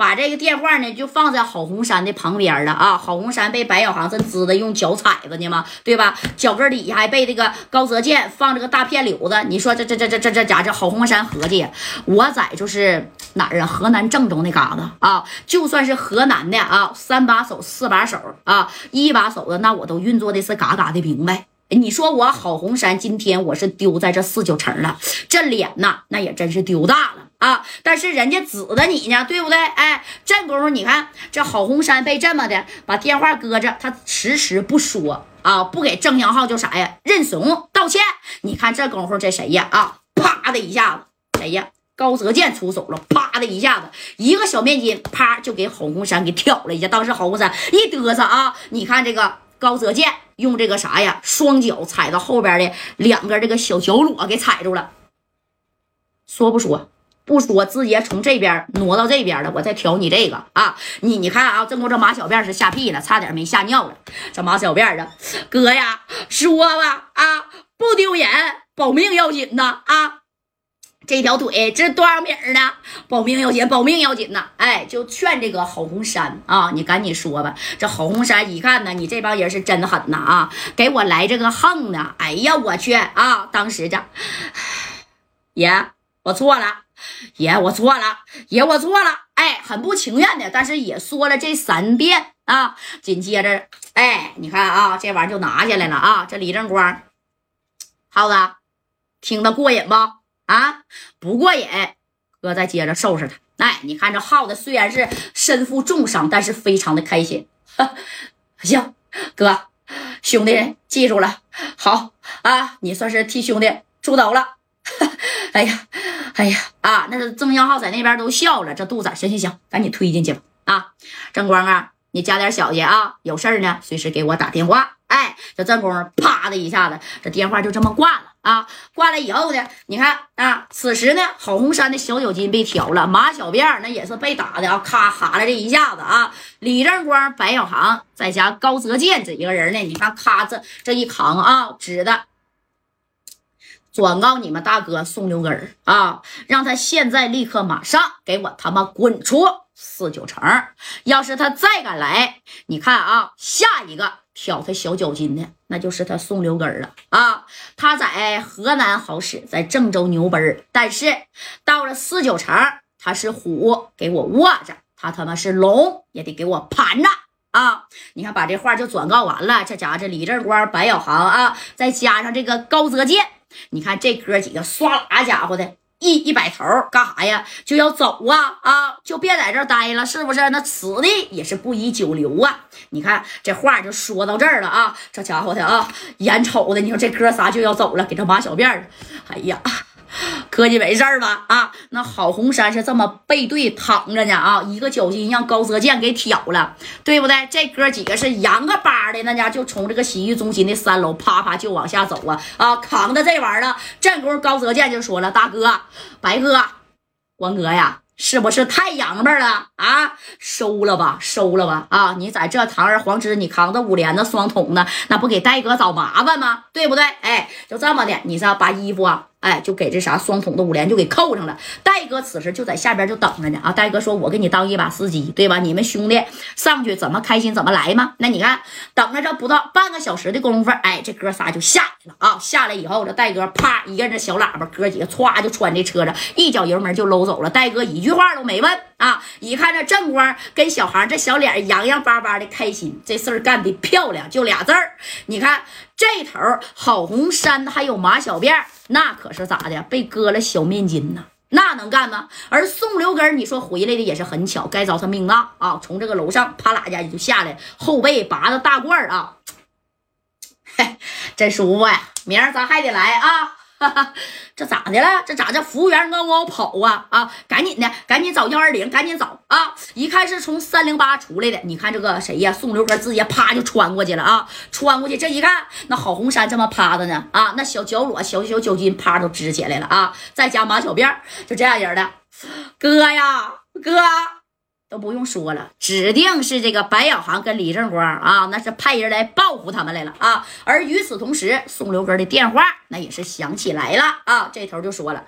把这个电话呢就放在郝红山的旁边了啊。郝红山被白小航这滋的用脚踩着呢嘛，对吧？脚跟底下还被这个高泽健放这个大片柳子。你说这这这这这这家这郝红山合计，我在就是哪儿啊？河南郑州那嘎达啊，就算是河南的啊，三把手四把手啊，一把手的那我都运作的是嘎嘎的明白。你说我郝红山今天我是丢在这四九城了，这脸呐，那也真是丢大了啊！但是人家指的你呢，对不对？哎，这功夫你看这郝红山被这么的把电话搁着，他迟迟不说啊，不给郑祥浩就啥呀？认怂道歉。你看这功夫这谁呀？啊，啪的一下子，谁呀？高泽健出手了，啪的一下子，一个小面筋，啪就给郝红山给挑了一下。当时郝红山一嘚瑟啊，你看这个。高泽健用这个啥呀，双脚踩到后边的两个这个小脚裸给踩住了。说不说？不说，直接从这边挪到这边了。我再挑你这个啊，你你看啊，正够这马小辫是吓屁了，差点没吓尿了。这马小辫啊，哥呀，说吧啊，不丢人，保命要紧呐啊。这条腿这多少米呢？保命要紧，保命要紧呐！哎，就劝这个郝红山啊，你赶紧说吧。这郝红山一看呢，你这帮人是真狠呐啊，给我来这个横呢！哎呀，我去啊！当时这爷，我错了，爷，我错了，爷，我错了。哎，很不情愿的，但是也说了这三遍啊。紧接着，哎，你看啊，这玩意就拿下来了啊。这李正光，耗子，听得过瘾不？啊，不过瘾，哥再接着收拾他。哎，你看这耗子虽然是身负重伤，但是非常的开心。行，哥，兄弟记住了。好啊，你算是替兄弟出头了。哎呀，哎呀，啊，那是曾祥浩在那边都笑了。这肚子，行行行，赶紧推进去吧。啊，正光啊，你加点小心啊，有事呢，随时给我打电话。哎，这正光啪的一下子，这电话就这么挂了。啊，挂了以后呢，你看啊，此时呢，郝红山的小脚筋被挑了，马小辫那也是被打的啊，咔哈了这一下子啊，李正光、白小航再加高泽健这一个人呢，你看咔这这一扛啊，指的转告你们大哥宋留根啊，让他现在立刻马上给我他妈滚出四九城，要是他再敢来，你看啊，下一个。挑他小脚筋的，那就是他宋留根了啊！他在河南好使，在郑州牛奔但是到了四九城，他是虎，给我卧着；他他妈是龙，也得给我盘着啊！你看，把这话就转告完了。这家伙，这李正光、白小航啊，再加上这个高泽健，你看这哥几个唰啦家伙的。一一摆头干啥呀？就要走啊啊！就别在这待了，是不是？那此地也是不宜久留啊！你看这话就说到这儿了啊！这家伙的啊，眼瞅的，你说这哥仨就要走了，给他马小辫儿，哎呀！科技没事吧？啊，那郝红山是这么背对躺着呢啊，一个脚心让高泽健给挑了，对不对？这哥几个是扬个巴的，那家就从这个洗浴中心的三楼啪啪就往下走啊啊，扛着这玩意儿了。这功夫高泽健就说了：“大哥，白哥，王哥呀。”是不是太洋巴了啊？收了吧，收了吧啊！你在这堂而皇之，你扛着五连的双筒子，那不给戴哥找麻烦吗？对不对？哎，就这么的，你是把衣服啊，哎，就给这啥双筒的五连就给扣上了。戴哥此时就在下边就等着呢啊！戴哥说：“我给你当一把司机，对吧？你们兄弟上去怎么开心怎么来嘛。”那你看，等着这不到半个小时的功夫，哎，这哥仨就下去了啊！下来以后，这戴哥啪一摁这小喇叭，哥几个歘就窜这车上，一脚油门就搂走了。戴哥一。句话都没问啊！一看这正光跟小航这小脸洋洋巴巴的开心，这事儿干的漂亮，就俩字儿。你看这头郝红山还有马小辫，那可是咋的？被割了小面筋呢，那能干吗？而宋留根，你说回来的也是很巧，该遭他命大啊！从这个楼上啪啦一下就下来，后背拔的大褂啊，嘿，真舒服呀！明儿咱还得来啊！哈哈，这咋的了？这咋这服务员嗷嗷跑啊啊！赶紧的，赶紧找幺二零，赶紧找啊！一看是从三零八出来的，你看这个谁呀？宋留哥直接啪就穿过去了啊！穿过去，这一看，那郝红山这么趴着呢啊！那小脚裸、小小脚筋啪都支起来了啊！再加马小辫就这样人的，哥呀，哥。都不用说了，指定是这个白小航跟李正光啊，那是派人来报复他们来了啊。而与此同时，宋留根的电话那也是响起来了啊。这头就说了，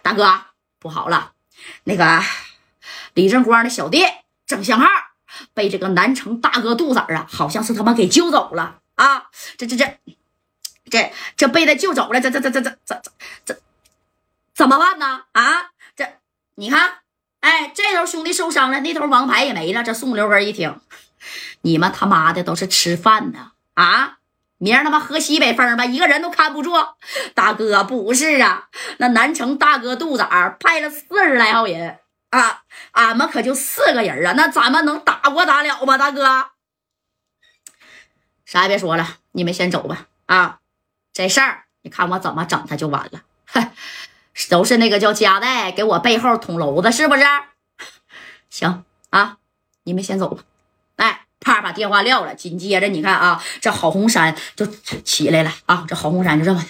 大哥不好了，那个李正光的小弟郑相浩被这个南城大哥杜子啊，好像是他妈给救走了啊！这这这这这被他救走了，这这这这这这这怎么办呢？啊，这你看，哎，这头兄弟受伤了，那头王牌也没了。这宋六根一听，你们他妈的都是吃饭的啊！明儿他妈喝西北风吧，一个人都看不住。大哥不是啊，那南城大哥杜子儿派了四十来号人啊，俺们可就四个人啊，那咱们能打过打了吗？大哥，啥也别说了，你们先走吧。啊，这事儿你看我怎么整他就完了。都是那个叫加代给我背后捅娄子，是不是？行啊，你们先走吧。哎。啪，把电话撂了。紧接着，你看啊，这郝红山就起来了啊，这郝红山就这么。